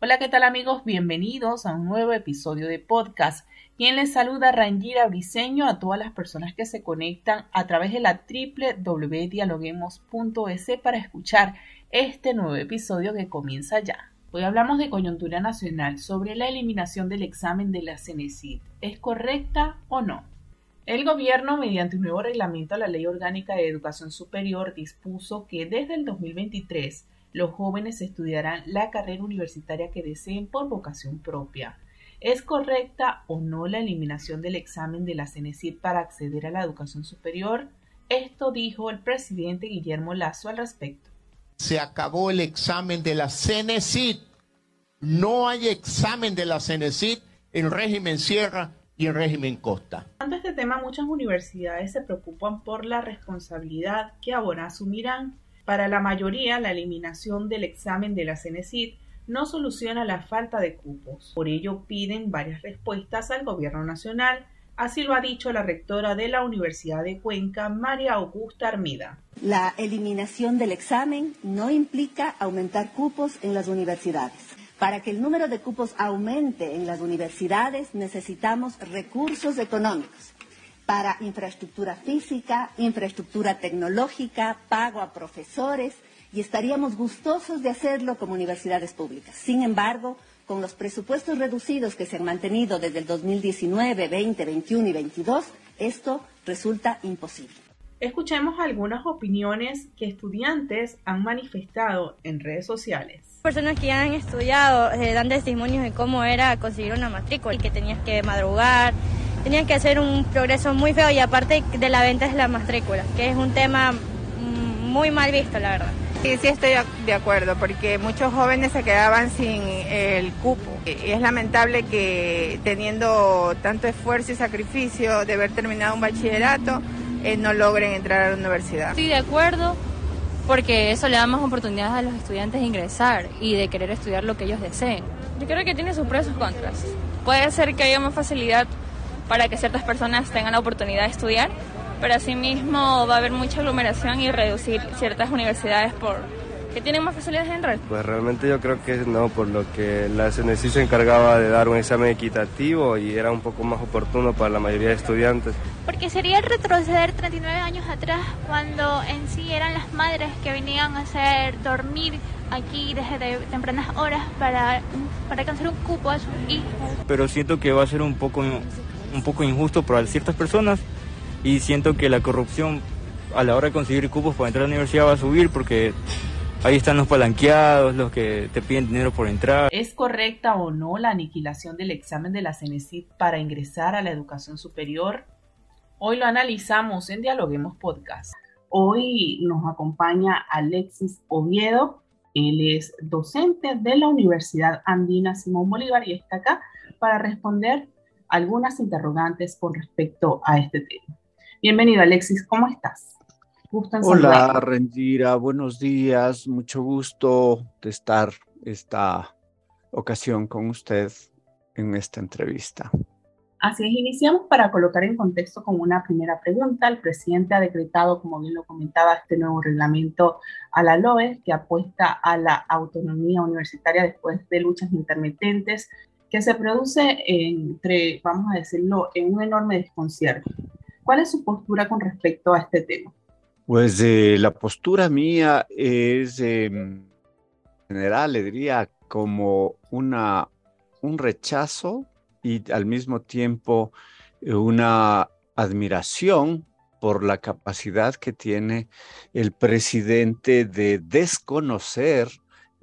Hola, ¿qué tal amigos? Bienvenidos a un nuevo episodio de podcast. Quien les saluda Rangira Briseño a todas las personas que se conectan a través de la www.dialoguemos.es para escuchar este nuevo episodio que comienza ya. Hoy hablamos de coyuntura nacional sobre la eliminación del examen de la CENESID. ¿Es correcta o no? El gobierno, mediante un nuevo reglamento a la Ley Orgánica de Educación Superior, dispuso que desde el 2023 los jóvenes estudiarán la carrera universitaria que deseen por vocación propia. ¿Es correcta o no la eliminación del examen de la CENESID para acceder a la educación superior? Esto dijo el presidente Guillermo Lazo al respecto. Se acabó el examen de la CENESID. No hay examen de la CENESID en régimen Sierra y en régimen Costa. Ante este tema, muchas universidades se preocupan por la responsabilidad que ahora asumirán para la mayoría, la eliminación del examen de la CENESID no soluciona la falta de cupos. Por ello, piden varias respuestas al Gobierno Nacional. Así lo ha dicho la rectora de la Universidad de Cuenca, María Augusta Armida. La eliminación del examen no implica aumentar cupos en las universidades. Para que el número de cupos aumente en las universidades necesitamos recursos económicos para infraestructura física, infraestructura tecnológica, pago a profesores y estaríamos gustosos de hacerlo como universidades públicas. Sin embargo, con los presupuestos reducidos que se han mantenido desde el 2019, 20, 21 y 22, esto resulta imposible. Escuchemos algunas opiniones que estudiantes han manifestado en redes sociales. Personas que ya han estudiado eh, dan testimonios de cómo era conseguir una matrícula, que tenías que madrugar, tenían que hacer un progreso muy feo y aparte de la venta es la matrícula, que es un tema mm, muy mal visto, la verdad. Sí, sí estoy de acuerdo, porque muchos jóvenes se quedaban sin el cupo. Es lamentable que teniendo tanto esfuerzo y sacrificio de haber terminado un bachillerato, eh, no logren entrar a la universidad. Estoy de acuerdo, porque eso le da más oportunidades a los estudiantes de ingresar y de querer estudiar lo que ellos deseen. Yo creo que tiene sus pros y sus contras. Puede ser que haya más facilidad para que ciertas personas tengan la oportunidad de estudiar, pero asimismo va a haber mucha aglomeración y reducir ciertas universidades por que tienen más facilidades en red. Pues realmente yo creo que no, por lo que la CNC se encargaba de dar un examen equitativo y era un poco más oportuno para la mayoría de estudiantes. Porque sería retroceder 39 años atrás cuando en sí eran las madres que venían a hacer dormir aquí desde tempranas horas para, para alcanzar un cupo a sus hijos. Pero siento que va a ser un poco un poco injusto para ciertas personas y siento que la corrupción a la hora de conseguir cupos para entrar a la universidad va a subir porque ahí están los palanqueados, los que te piden dinero por entrar. ¿Es correcta o no la aniquilación del examen de la CENESID para ingresar a la educación superior? Hoy lo analizamos en Dialoguemos Podcast. Hoy nos acompaña Alexis Oviedo. Él es docente de la Universidad Andina Simón Bolívar y está acá para responder algunas interrogantes con respecto a este tema. Bienvenido, Alexis, ¿cómo estás? Hola, Rendira, buenos días, mucho gusto de estar esta ocasión con usted en esta entrevista. Así es, iniciamos para colocar en contexto con una primera pregunta. El presidente ha decretado, como bien lo comentaba, este nuevo reglamento a la LOE que apuesta a la autonomía universitaria después de luchas intermitentes que se produce entre, vamos a decirlo, en un enorme desconcierto. ¿Cuál es su postura con respecto a este tema? Pues eh, la postura mía es en general, le diría, como una, un rechazo y al mismo tiempo eh, una admiración por la capacidad que tiene el presidente de desconocer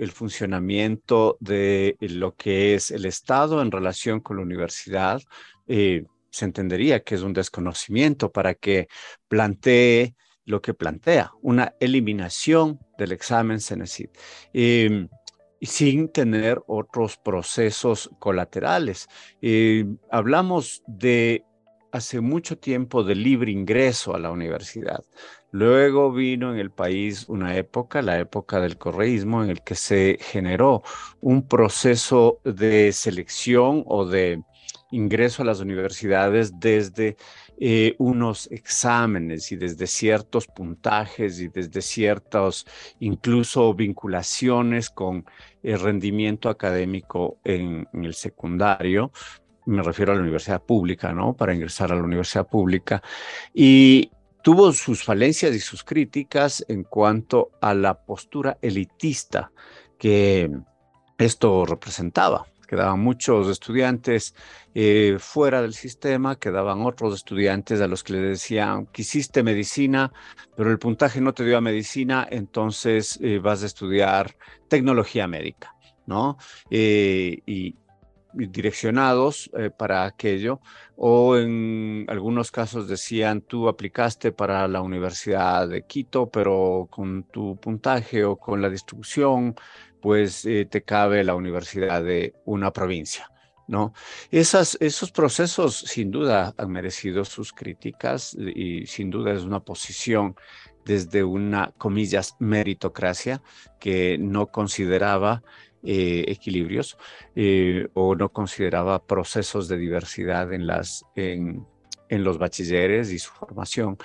el funcionamiento de lo que es el Estado en relación con la universidad, eh, se entendería que es un desconocimiento para que plantee lo que plantea, una eliminación del examen CENESID. Em, sin tener otros procesos colaterales. Eh, hablamos de hace mucho tiempo de libre ingreso a la universidad. Luego vino en el país una época, la época del correísmo, en el que se generó un proceso de selección o de ingreso a las universidades desde eh, unos exámenes y desde ciertos puntajes y desde ciertos incluso vinculaciones con el rendimiento académico en, el secundario. Me refiero a la universidad pública, ¿no? Para ingresar a la universidad pública. Y tuvo sus falencias y sus críticas en cuanto a la postura elitista que esto representaba. Quedaban muchos estudiantes eh, fuera del sistema, quedaban otros estudiantes a los que le decían, quisiste medicina, pero el puntaje no te dio a medicina, entonces eh, vas a estudiar tecnología médica, ¿no? Eh, y, direccionados para aquello, o en algunos casos decían, tú aplicaste para la Universidad de Quito, pero con tu puntaje o con la distribución pues eh, te cabe la universidad de una provincia. ¿No? Esos procesos sin duda han merecido sus críticas y sin duda es una posición desde una, comillas, meritocracia que no consideraba eh, equilibrios eh, o no consideraba procesos de diversidad en, los bachilleres y su formación.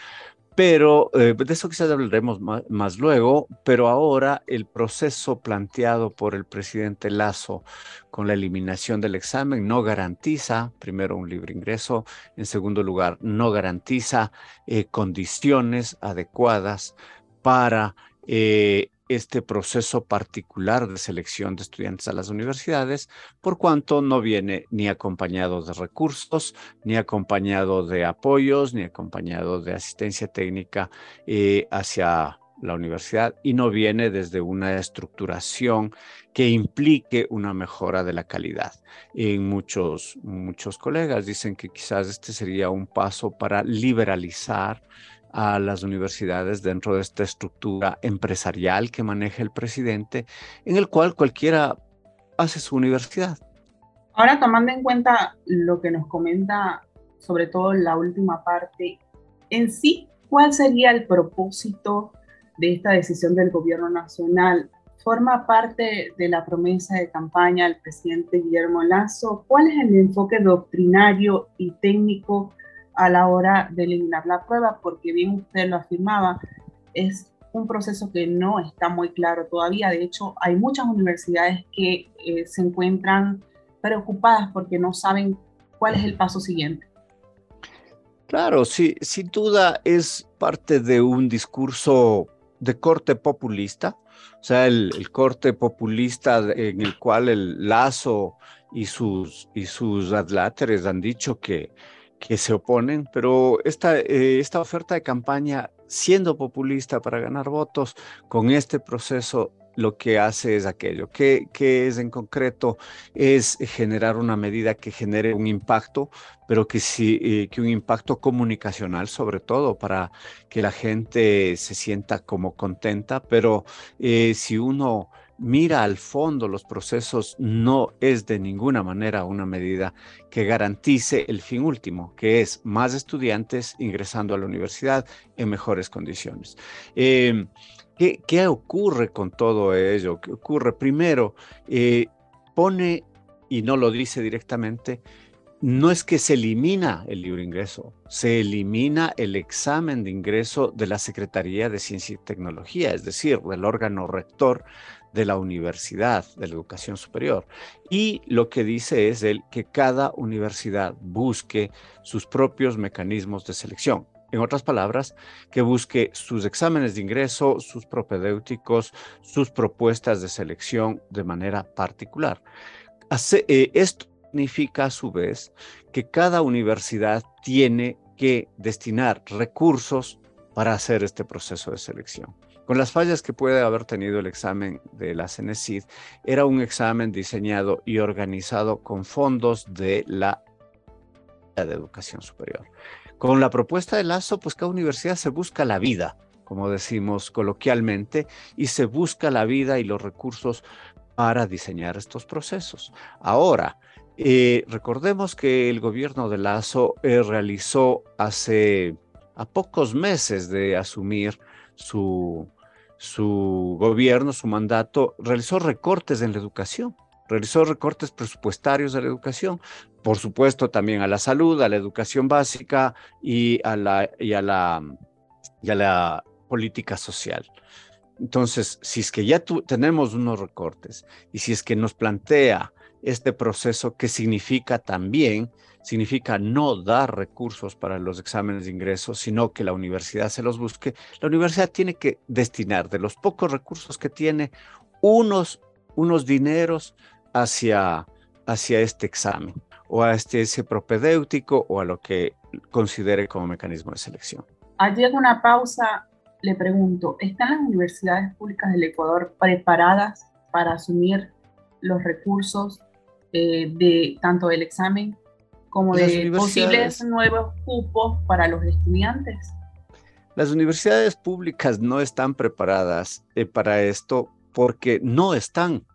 Pero eh, de eso quizás hablaremos más, luego, pero ahora el proceso planteado por el presidente Lazo con la eliminación del examen no garantiza, primero, un libre ingreso, en segundo lugar, no garantiza condiciones adecuadas para este proceso particular de selección de estudiantes a las universidades, por cuanto no viene ni acompañado de recursos, ni acompañado de apoyos, ni acompañado de asistencia técnica eh, hacia la universidad y no viene desde una estructuración que implique una mejora de la calidad. En muchos, muchos colegas dicen que quizás este sería un paso para liberalizar a las universidades dentro de esta estructura empresarial que maneja el presidente, en el cual cualquiera hace su universidad. Ahora, tomando en cuenta lo que nos comenta, sobre todo la última parte, en sí, ¿cuál sería el propósito de esta decisión del gobierno nacional? ¿Forma parte de la promesa de campaña del presidente Guillermo Lazo? ¿Cuál es el enfoque doctrinario y técnico a la hora de eliminar la prueba, porque bien usted lo afirmaba, es un proceso que no está muy claro todavía. De hecho, hay muchas universidades que eh, se encuentran preocupadas porque no saben cuál es el paso siguiente. Claro, sí, sin duda es parte de un discurso de corte populista, o sea, el, corte populista en el cual el Lazo y sus, y sus adláteres han dicho que que se oponen, pero esta, eh, esta oferta de campaña, siendo populista para ganar votos, con este proceso lo que hace es aquello. ¿Qué, es en concreto? Es generar una medida que genere un impacto, pero que, sí, eh, que un impacto comunicacional sobre todo para que la gente se sienta como contenta, pero eh, si uno mira al fondo los procesos, no es de ninguna manera una medida que garantice el fin último, que es más estudiantes ingresando a la universidad en mejores condiciones. Em, ¿qué, ocurre con todo ello? ¿Qué ocurre? Primero, eh, pone, y no lo dice directamente, no es que se elimina el libre ingreso, se elimina el examen de ingreso de la Secretaría de Ciencia y Tecnología, es decir, del órgano rector de la universidad, de la educación superior. Y lo que dice es el que cada universidad busque sus propios mecanismos de selección. En otras palabras, que busque sus exámenes de ingreso, sus propedéuticos, sus propuestas de selección de manera particular. Eh, esto significa a su vez que cada universidad tiene que destinar recursos para hacer este proceso de selección. Con las fallas que puede haber tenido el examen de la CENESID, era un examen diseñado y organizado con fondos de la de educación superior. Con la propuesta de Lazo, pues cada universidad se busca la vida, como decimos coloquialmente, y se busca la vida y los recursos para diseñar estos procesos. Ahora, eh, recordemos que el gobierno de Lazo eh, realizó hace a pocos meses de asumir su, su gobierno, su mandato, realizó recortes en la educación, realizó recortes presupuestarios de la educación, por supuesto también a la salud, a la educación básica y a la, y a la, y a la política social. Entonces, si es que ya tenemos unos recortes y si es que nos plantea este proceso que significa también, significa no dar recursos para los exámenes de ingreso, sino que la universidad se los busque, la universidad tiene que destinar de los pocos recursos que tiene unos, unos dineros hacia, hacia este examen o a este ese propedéutico o a lo que considere como mecanismo de selección. Allí en una pausa le pregunto, ¿están las universidades públicas del Ecuador preparadas para asumir los recursos eh, de tanto del examen como de posibles nuevos cupos para los estudiantes? Las universidades públicas no están preparadas eh, para esto porque no están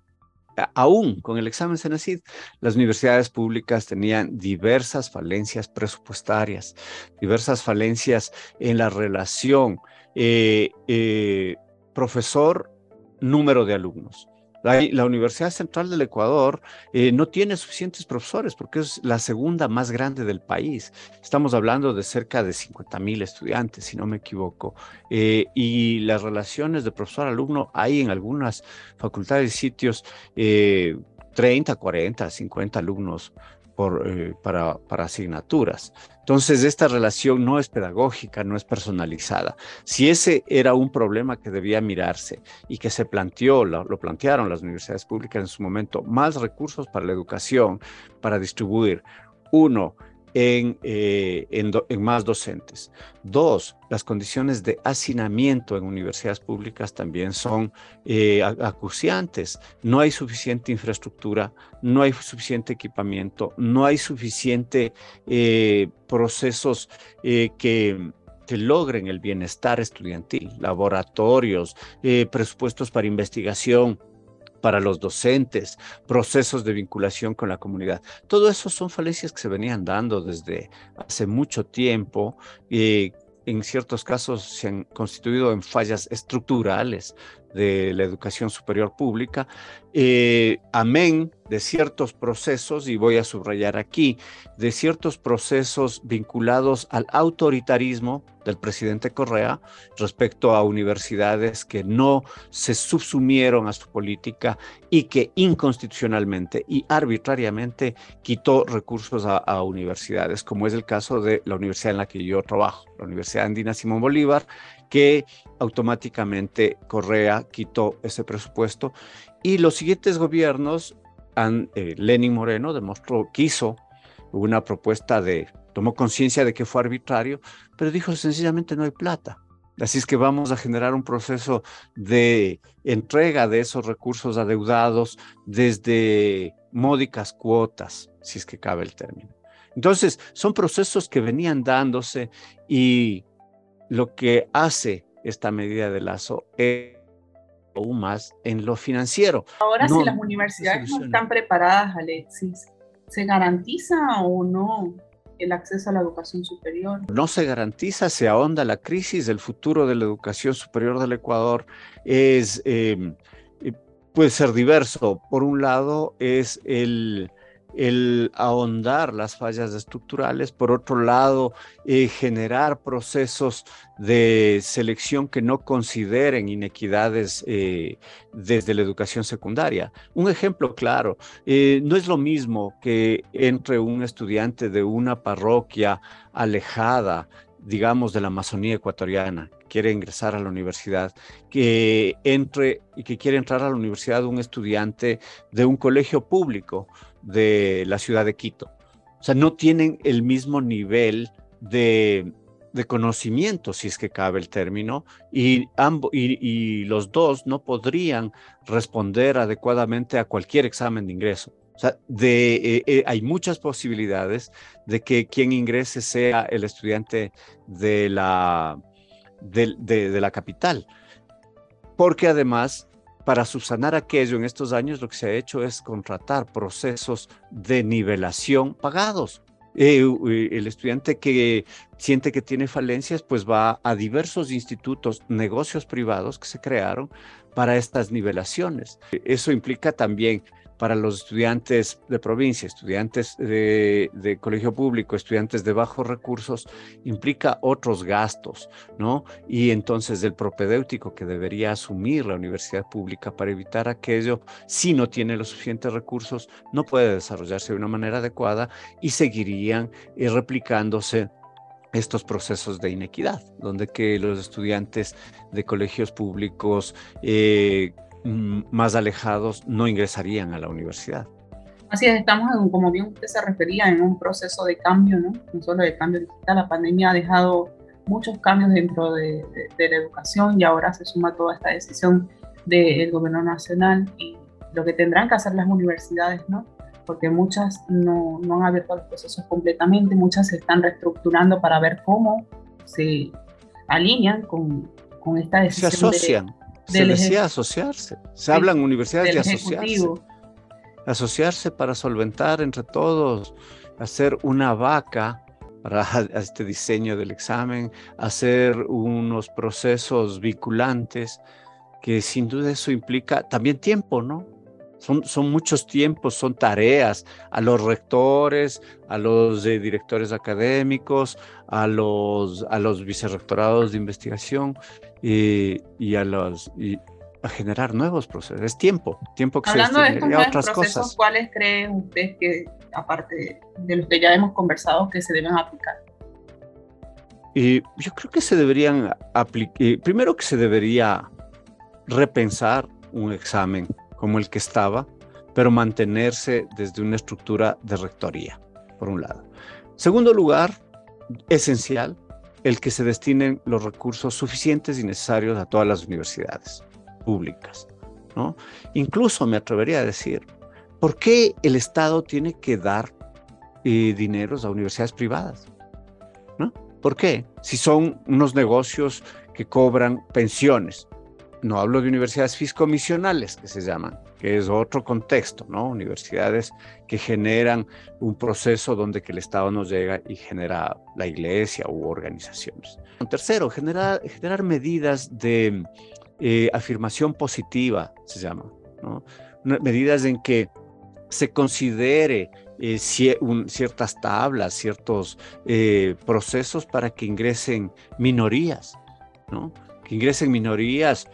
aún con el examen Cenecid, las universidades públicas tenían diversas falencias presupuestarias, diversas falencias en la relación eh, eh, profesor, número de alumnos. La, Universidad Central del Ecuador eh, no tiene suficientes profesores porque es la segunda más grande del país. Estamos hablando de cerca de 50 mil estudiantes, si no me equivoco. y las relaciones de profesor-alumno hay en algunas facultades y sitios 30, 40, 50 alumnos eh, para, asignaturas. Entonces, esta relación no es pedagógica, no es personalizada. Si ese era un problema que debía mirarse y que se planteó, lo plantearon las universidades públicas en su momento, más recursos para la educación, para distribuir. Uno, eh, en, más docentes. Dos, las condiciones de hacinamiento en universidades públicas también son eh, acuciantes. No hay suficiente infraestructura, no hay suficiente equipamiento, no hay suficiente eh, procesos que que logren el bienestar estudiantil, laboratorios, presupuestos para investigación, para los docentes, procesos de vinculación con la comunidad. Todo eso son falencias que se venían dando desde hace mucho tiempo y en ciertos casos se han constituido en fallas estructurales de la educación superior pública, eh, amén de ciertos procesos, y voy a subrayar aquí, de ciertos procesos vinculados al autoritarismo del presidente Correa respecto a universidades que no se subsumieron a su política y que inconstitucionalmente y arbitrariamente quitó recursos a, a universidades, como es el caso de la universidad en la que yo trabajo, la Universidad Andina Simón Bolívar, que automáticamente Correa quitó ese presupuesto y los siguientes gobiernos, han, eh, Lenin Moreno demostró, quiso una propuesta de, tomó conciencia de que fue arbitrario, pero dijo sencillamente no hay plata. Así es que vamos a generar un proceso de entrega de esos recursos adeudados desde módicas cuotas, si es que cabe el término. Entonces, son procesos que venían dándose y lo que hace esta medida de lazo es aún más en lo financiero. Ahora, si las universidades no están preparadas, Alexis, ¿se garantiza o no el acceso a la educación superior? No se garantiza, se ahonda la crisis. El futuro de la educación superior del Ecuador es, em, eh, puede ser diverso. Por un lado, es el el ahondar las fallas estructurales, por otro lado, eh, generar procesos de selección que no consideren inequidades eh, desde la educación secundaria. Un ejemplo claro, eh, no es lo mismo que entre un estudiante de una parroquia alejada, digamos, de la Amazonía ecuatoriana, quiere ingresar a la universidad, que entre y que quiere entrar a la universidad un estudiante de un colegio público de la ciudad de Quito. O sea, no tienen el mismo nivel de, conocimiento, si es que cabe el término, y, ambos, y, los dos no podrían responder adecuadamente a cualquier examen de ingreso. O sea, de, eh, eh, hay muchas posibilidades de que quien ingrese sea el estudiante de la de, la capital. Porque además para subsanar aquello en estos años lo que se ha hecho es contratar procesos de nivelación pagados. Eh, el estudiante que siente que tiene falencias, pues va a diversos institutos, negocios privados que se crearon para estas nivelaciones. Eso implica también para los estudiantes de provincia, estudiantes de, colegio público, estudiantes de bajos recursos, implica otros gastos, ¿no? Y entonces el propedéutico que debería asumir la universidad pública para evitar aquello, si no tiene los suficientes recursos, no puede desarrollarse de una manera adecuada y seguirían eh, replicándose estos procesos de inequidad, donde que los estudiantes de colegios públicos eh, más alejados no ingresarían a la universidad. Así es, estamos, en, como bien usted se refería, en un proceso de cambio, ¿no? No solo de cambio digital, la pandemia ha dejado muchos cambios dentro de, la educación y ahora se suma toda esta decisión del gobierno nacional y lo que tendrán que hacer las universidades, ¿no? Porque muchas no, no han abierto los procesos completamente, muchas se están reestructurando para ver cómo se alinean con, con esta decisión. Se asocian se decía asociarse. Se habla en universidades de asociarse. Asociarse para solventar entre todos, hacer una vaca para este diseño del examen, hacer unos procesos vinculantes, que sin duda eso implica también tiempo, ¿no? Son, son muchos tiempos, son tareas a los rectores, a los directores académicos, a los, a los vicerrectorados de investigación y, a los y a generar nuevos procesos. Es tiempo, tiempo que Hablando se de otras procesos, cosas. ¿Cuáles cree usted que, aparte de los que ya hemos conversado, que se deben aplicar? Y yo creo que se deberían aplicar, primero que se debería repensar un examen como el que estaba, pero mantenerse desde una estructura de rectoría, por un lado. Segundo lugar, esencial, el que se destinen los recursos suficientes y necesarios a todas las universidades públicas. ¿no? Incluso me atrevería a decir, ¿por qué el Estado tiene que dar eh, dineros a universidades privadas? ¿no? ¿Por qué? Si son unos negocios que cobran pensiones. No hablo de universidades fiscomisionales que se llaman, que es otro contexto, ¿no? Universidades que generan un proceso donde el Estado nos llega y genera la iglesia u organizaciones. Tercero, generar, generar medidas de eh, afirmación positiva, se llama, ¿no? Medidas en que se considere eh, ciertas tablas, ciertos eh, procesos para que ingresen minorías, ¿no? Que ingresen minorías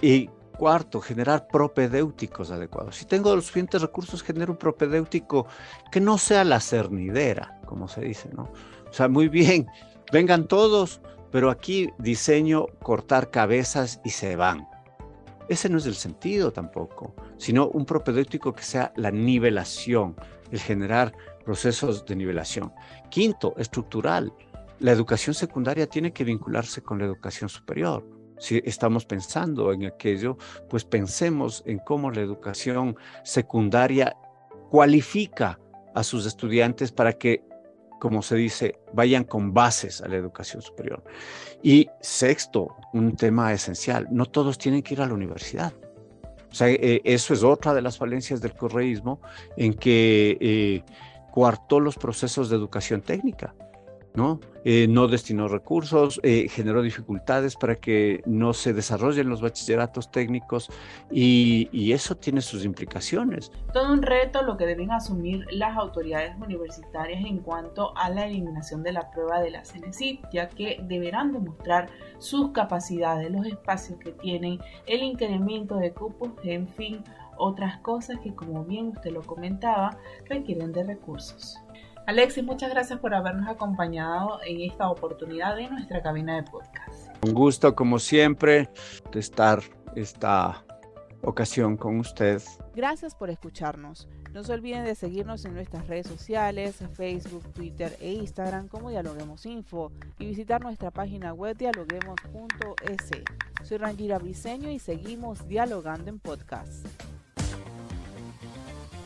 y Cuarto, generar propedéuticos adecuados. Si tengo los suficientes recursos, genero un propedéutico que no sea la cernidera, como se dice, ¿no? O sea, muy bien, vengan todos, pero aquí diseño cortar cabezas y se van. Ese no es el sentido tampoco, sino un propedéutico que sea la nivelación, el generar procesos de nivelación. Quinto, estructural. La educación secundaria tiene que vincularse con la educación superior si estamos pensando en aquello, pues pensemos en cómo la educación secundaria cualifica a sus estudiantes para que, como se dice, vayan con bases a la educación superior. Y sexto, un tema esencial, no todos tienen que ir a la universidad. O sea, eh, eso es otra de las falencias del correísmo en que eh, coartó los procesos de educación técnica. ¿No? Eh, no destinó recursos, eh, generó dificultades para que no se desarrollen los bachilleratos técnicos y, y, eso tiene sus implicaciones. Todo un reto lo que deben asumir las autoridades universitarias en cuanto a la eliminación de la prueba de la CENESID, ya que deberán demostrar sus capacidades, los espacios que tienen, el incremento de cupos, en fin, otras cosas que como bien usted lo comentaba, requieren de recursos. Alexis, muchas gracias por habernos acompañado en esta oportunidad de nuestra cabina de podcast. Un gusto, como siempre, de estar esta ocasión con usted. Gracias por escucharnos. No se olviden de seguirnos en nuestras redes sociales, Facebook, Twitter e Instagram como Dialoguemos Info y visitar nuestra página web dialoguemos.es. Soy Rangira Briseño y seguimos dialogando en podcast.